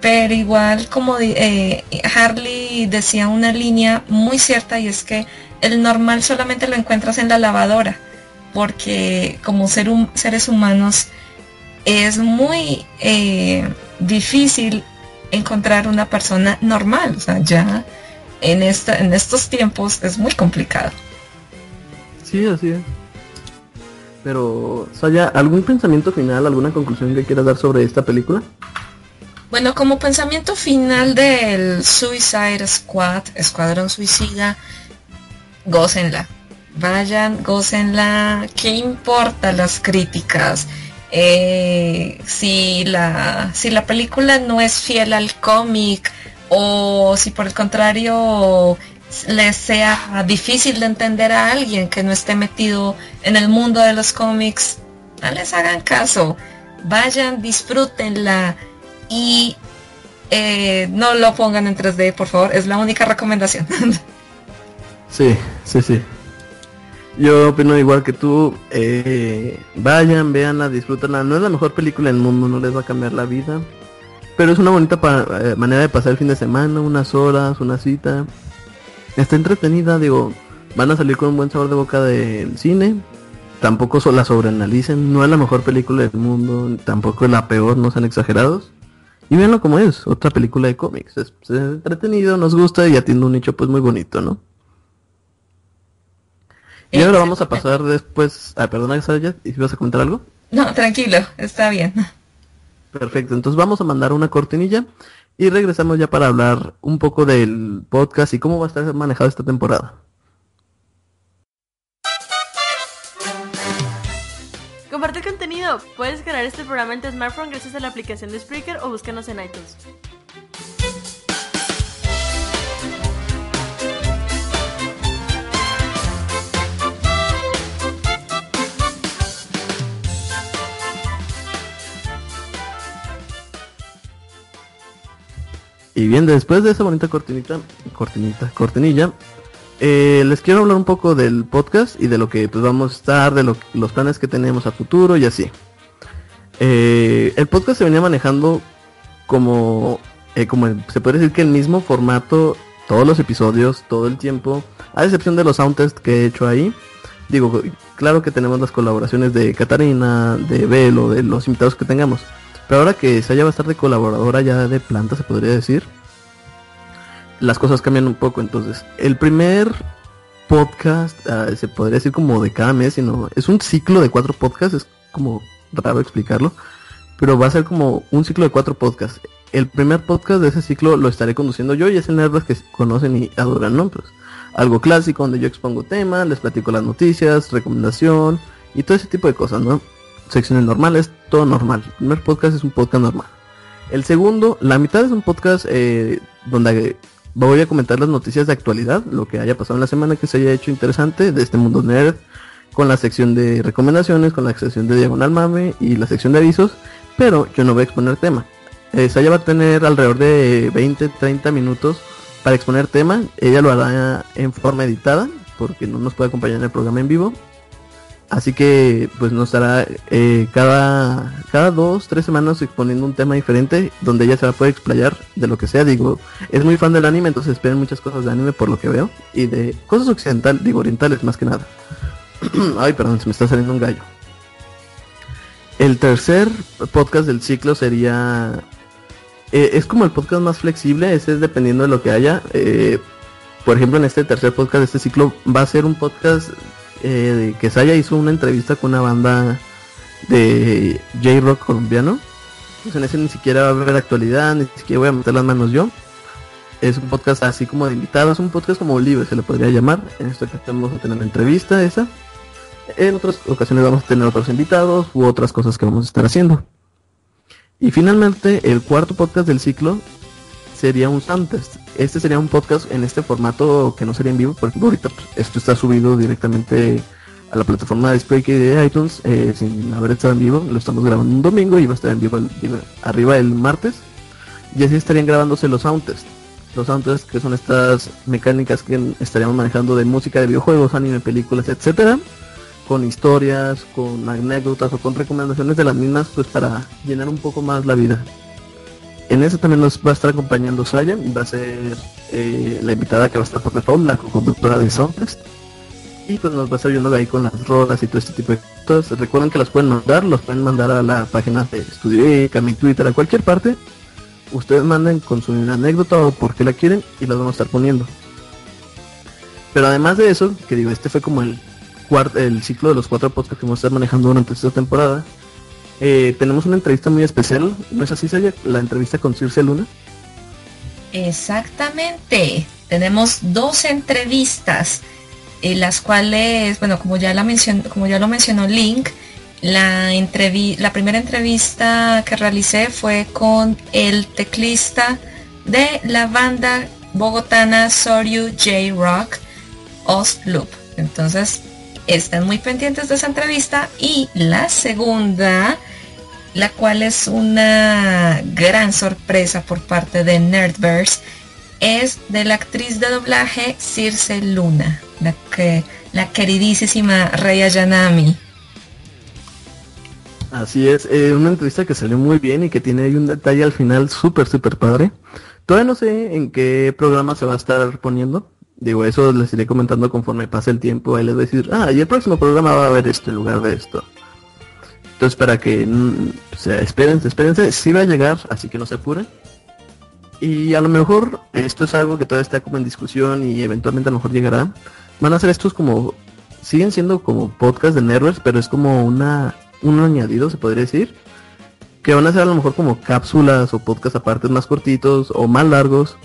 Pero igual como eh, Harley decía una línea muy cierta y es que el normal solamente lo encuentras en la lavadora, porque como ser hum- seres humanos es muy eh, difícil encontrar una persona normal, o sea, ya en, esta, en estos tiempos es muy complicado. Sí, así es. Pero, Saya, ¿algún pensamiento final, alguna conclusión que quieras dar sobre esta película? Bueno, como pensamiento final del Suicide Squad, Escuadrón Suicida, gócenla. Vayan, gócenla. ¿Qué importa las críticas? Eh, si, la, si la película no es fiel al cómic o si por el contrario les sea difícil de entender a alguien que no esté metido en el mundo de los cómics, no les hagan caso. Vayan, disfrútenla y eh, no lo pongan en 3D, por favor. Es la única recomendación. Sí, sí, sí. Yo opino igual que tú. eh, vayan, véanla, disfrútenla. No es la mejor película del mundo, no les va a cambiar la vida. Pero es una bonita eh, manera de pasar el fin de semana, unas horas, una cita. Está entretenida, digo, van a salir con un buen sabor de boca del cine. Tampoco la sobreanalicen, no es la mejor película del mundo, tampoco es la peor, no sean exagerados. Y véanlo como es, otra película de cómics. Es, es entretenido, nos gusta y atiende un nicho pues muy bonito, ¿no? Y ahora vamos a pasar después... Ah, perdona, Saya, ¿y si vas a comentar algo? no, tranquilo, está bien. Perfecto, entonces vamos a mandar una cortinilla y regresamos ya para hablar un poco del podcast y cómo va a estar manejado esta temporada. Comparte el contenido. Puedes crear este programa en tu smartphone gracias a la aplicación de Spreaker o búscanos en iTunes. Y bien, después de esa bonita cortinita, cortinita, cortinilla, eh, les quiero hablar un poco del podcast y de lo que pues vamos a estar, de lo- los planes que tenemos a futuro y así. Eh, el podcast se venía manejando como, eh, como se puede decir que el mismo formato, todos los episodios, todo el tiempo, a excepción de los soundtests que he hecho ahí. Digo, claro que tenemos las colaboraciones de Catarina, de Velo, de los invitados que tengamos. Pero ahora que Saya va a estar de colaboradora ya de planta, se podría decir, las cosas cambian un poco. Entonces, el primer podcast, ah, se podría decir como de cada mes, sino es un ciclo de cuatro podcasts, es como raro explicarlo, pero va a ser como un ciclo de cuatro podcasts. El primer podcast de ese ciclo lo estaré conduciendo yo y es el Nerdbus que conocen y adoran, ¿no? Pues algo clásico donde yo expongo temas, les platico las noticias, recomendación y todo ese tipo de cosas, ¿no? Secciones normales, todo normal. El primer podcast es un podcast normal. El segundo, la mitad es un podcast eh, donde voy a comentar las noticias de actualidad, lo que haya pasado en la semana que se haya hecho interesante de este mundo nerd, con la sección de recomendaciones, con la sección de diagonal mame y la sección de avisos, pero yo no voy a exponer tema. Eh, Saya va a tener alrededor de 20, 30 minutos para exponer tema. Ella lo hará en forma editada, porque no nos puede acompañar en el programa en vivo. Así que pues nos estará eh, cada, cada dos, tres semanas exponiendo un tema diferente donde ella se va a poder explayar de lo que sea. Digo, es muy fan del anime, entonces esperen muchas cosas de anime por lo que veo. Y de cosas occidentales, digo orientales más que nada. Ay, perdón, se me está saliendo un gallo. El tercer podcast del ciclo sería... eh, es como el podcast más flexible, ese es dependiendo de lo que haya. Eh, por ejemplo, en este tercer podcast de este ciclo va a ser un podcast eh, de que Saya hizo una entrevista con una banda de J-Rock colombiano. Pues en ese ni siquiera va a haber actualidad, ni siquiera voy a meter las manos yo. Es un podcast así como de invitados, un podcast como libre se le podría llamar. En esta ocasión vamos a tener una entrevista esa. En otras ocasiones vamos a tener otros invitados u otras cosas que vamos a estar haciendo. Y finalmente, el cuarto podcast del ciclo sería un Soundtest. Este sería un podcast en este formato que no sería en vivo, porque ahorita pues, esto está subido directamente a la plataforma de Spreaker de iTunes eh, sin haber estado en vivo. Lo estamos grabando un domingo y va a estar en vivo arriba el martes. Y así estarían grabándose los Soundtests. Los Soundtests que son estas mecánicas que estaríamos manejando de música de videojuegos, anime, películas, etcétera con historias, con anécdotas o con recomendaciones de las mismas, pues para llenar un poco más la vida. En eso también nos va a estar acompañando Saya, va a ser eh, la invitada que va a estar por default, la conductora de Soundtest. Y pues nos va a estar ayudando ahí con las rolas y todo este tipo de cosas. Recuerden que las pueden mandar, los pueden mandar a la página de Studio Geek, a mi Twitter, a cualquier parte. Ustedes manden con su anécdota o por qué la quieren y las vamos a estar poniendo. Pero además de eso, que digo, este fue como el el ciclo de los cuatro podcasts que vamos a estar manejando durante esta temporada. Eh, tenemos una entrevista muy especial, ¿no es así, Saya? La entrevista con Circe Luna. Exactamente. Tenemos dos entrevistas, en las cuales, bueno, como ya la mencionó, como ya lo mencionó Link, la entrevi- la primera entrevista que realicé fue con el teclista de la banda bogotana Soryu J Rock Ostloop. Entonces, estén muy pendientes de esa entrevista y la segunda la cual es una gran sorpresa por parte de Nerdverse, es de la actriz de doblaje Circe Luna, la, que, la queridísima Rey Ayanami. Así es, eh, una entrevista que salió muy bien y que tiene un detalle al final súper, súper padre. Todavía no sé en qué programa se va a estar poniendo. Digo, eso les iré comentando conforme pase el tiempo. Ahí les voy a decir, ah, y el próximo programa va a haber esto en lugar de esto. Entonces, para que, mm, o sea, espérense, espérense, sí va a llegar, así que no se apuren. Y a lo mejor esto es algo que todavía está como en discusión y eventualmente a lo mejor llegará. Van a ser estos como, siguen siendo como podcast de Nervers, pero es como una, un añadido, se podría decir. Que van a ser a lo mejor como cápsulas o podcast aparte más cortitos o más largos.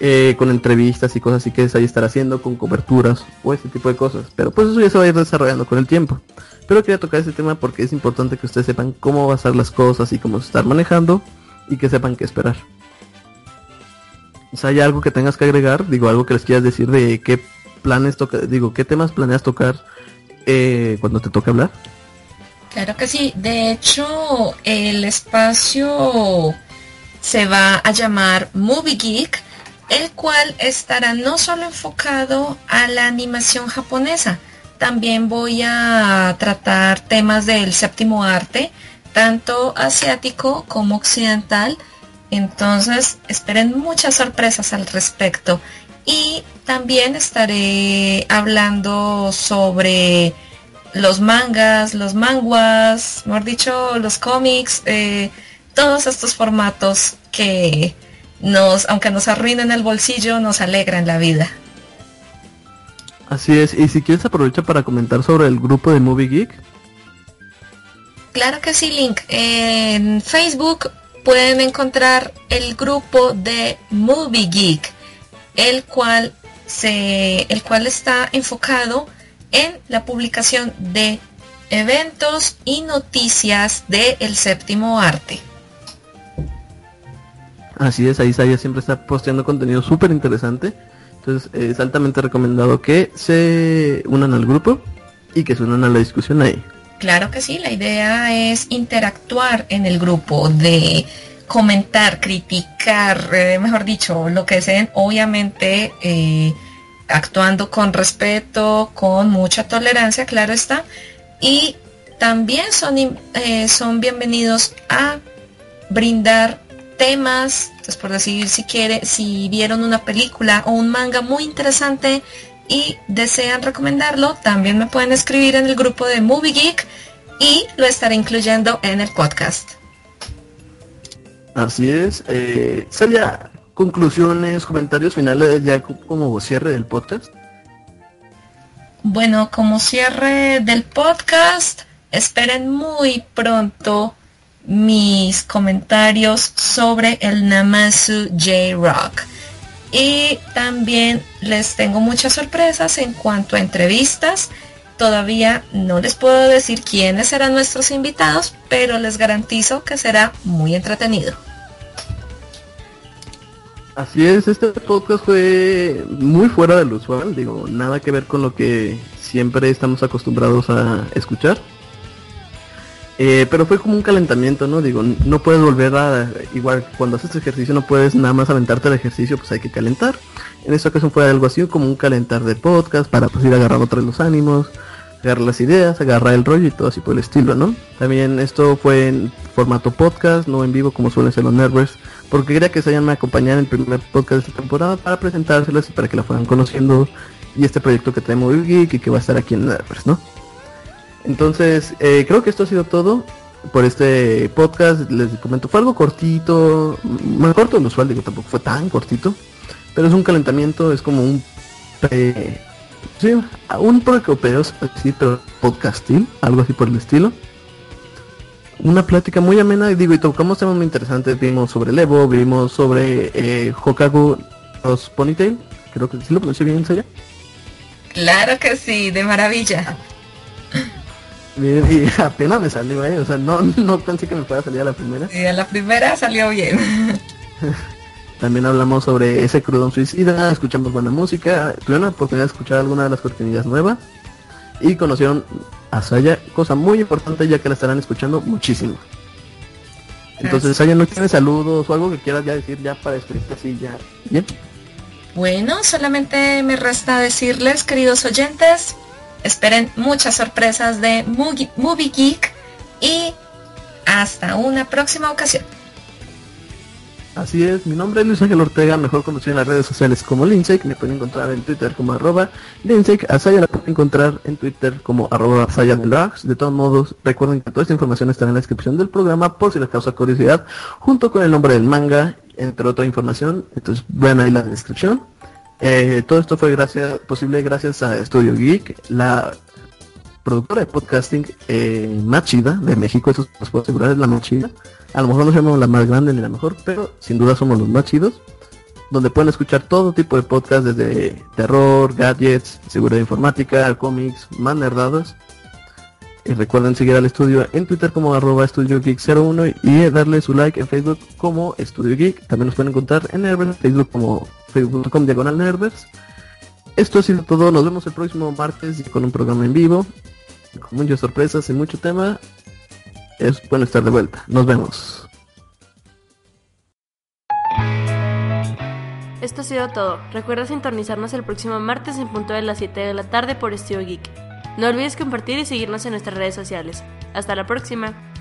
eh, con entrevistas y cosas así que ahí estar haciendo, con coberturas o ese tipo de cosas. Pero pues eso ya se va a ir desarrollando con el tiempo. Pero quería tocar ese tema porque es importante que ustedes sepan cómo ser las cosas y cómo estar manejando y que sepan qué esperar. O sea, hay algo que tengas que agregar, digo, algo que les quieras decir de qué planes toca, digo, qué temas planeas tocar eh, cuando te toque hablar. Claro que sí, de hecho el espacio se va a llamar Movie Geek, el cual estará no solo enfocado a la animación japonesa, también voy a tratar temas del séptimo arte, tanto asiático como occidental. Entonces esperen muchas sorpresas al respecto. Y también estaré hablando sobre los mangas, los manguas, mejor dicho, los cómics, eh, todos estos formatos que nos, aunque nos arruinen el bolsillo, nos alegran la vida. Así es, y si quieres aprovecha para comentar sobre el grupo de Movie Geek. Claro que sí, Link. En Facebook pueden encontrar el grupo de Movie Geek, el cual se, el cual está enfocado en la publicación de eventos y noticias del séptimo arte. Así es, ahí Saya siempre está posteando contenido súper interesante. Entonces eh, es altamente recomendado que se unan al grupo y que se unan a la discusión ahí. Claro que sí, la idea es interactuar en el grupo, de comentar, criticar, eh, mejor dicho, lo que sean, obviamente eh, actuando con respeto, con mucha tolerancia, claro está, y también son, son bienvenidos a brindar temas, pues por decir si quiere, si vieron una película o un manga muy interesante y desean recomendarlo, también me pueden escribir en el grupo de Movie Geek y lo estaré incluyendo en el podcast. Así es. Eh, sería conclusiones, comentarios finales ya como cierre del podcast. Bueno, como cierre del podcast, esperen muy pronto mis comentarios sobre el Namasu J-Rock. Y también les tengo muchas sorpresas en cuanto a entrevistas. Todavía no les puedo decir quiénes serán nuestros invitados, pero les garantizo que será muy entretenido. Así es, este podcast fue muy fuera del usual, digo, nada que ver con lo que siempre estamos acostumbrados a escuchar. Eh, pero fue como un calentamiento, ¿no? Digo, no puedes volver a, igual cuando haces ejercicio no puedes nada más aventarte el ejercicio, pues hay que calentar. En esta ocasión fue algo así como un calentar de podcast para pues ir agarrando otra los ánimos, agarrar las ideas, agarrar el rollo y todo así por el estilo, ¿no? También esto fue en formato podcast, no en vivo como suelen ser los nervers, porque quería que se hayan acompañado en el primer podcast de esta temporada para presentárselas y para que la fueran conociendo y este proyecto que tenemos Geek y que va a estar aquí en Nervers, ¿no? Entonces, eh, creo que esto ha sido todo por este podcast. Les comento, fue algo cortito, más corto de lo usual, digo, tampoco fue tan cortito, pero es un calentamiento, es como un pre, sí, un precopeo, sí, pero podcastil, algo así por el estilo. Una plática muy amena, digo, y tocamos temas muy interesantes, vimos sobre el Evo, vimos sobre eh, Hokagu los Ponytail, creo que sí lo pronuncié bien, ¿ya? Claro que sí, de maravilla. Y apenas me salió, ¿eh? O sea, no, no pensé que me pueda salir a la primera. Y a la primera salió bien. También hablamos sobre ese crudón suicida, escuchamos buena música, tuvieron la oportunidad de escuchar alguna de las cortinillas nuevas y conocieron a Saya, cosa muy importante ya que la estarán escuchando muchísimo. Entonces, Saya, ¿no tiene saludos o algo que quieras ya decir ya para despedirte así ya? ¿Bien? Bueno, solamente me resta decirles, queridos oyentes, Esperen muchas sorpresas de Movie Geek y hasta una próxima ocasión. Así es, mi nombre es Luis Ángel Ortega, mejor conocido en las redes sociales como Linsec, me pueden encontrar en Twitter como arroba Linsec, a Saya la pueden encontrar en Twitter como arroba Saya De todos modos, recuerden que toda esta información estará en la descripción del programa por si les causa curiosidad, junto con el nombre del manga, entre otra información, entonces vean ahí la descripción. Eh, todo esto fue posible gracias a Studio Geek, la productora de podcasting eh, más chida de México, eso os puedo asegurar, es la más chida. A lo mejor no somos la más grande ni la mejor, pero sin duda somos los más chidos. Donde pueden escuchar todo tipo de podcast desde terror, gadgets, seguridad informática, cómics, más nerdados. Recuerden seguir al estudio en Twitter como arroba Estudio Geek 01 y darle su like en Facebook como Estudio Geek. También nos pueden encontrar en Nervers, Facebook como facebook.com diagonal Nervers. Esto ha sido todo, nos vemos el próximo martes con un programa en vivo, con muchas sorpresas y mucho tema. Es bueno estar de vuelta. Nos vemos. Esto ha sido todo. Recuerda sintonizarnos el próximo martes en punto de las 7 de la tarde por Estudio Geek. No olvides compartir y seguirnos en nuestras redes sociales. Hasta la próxima.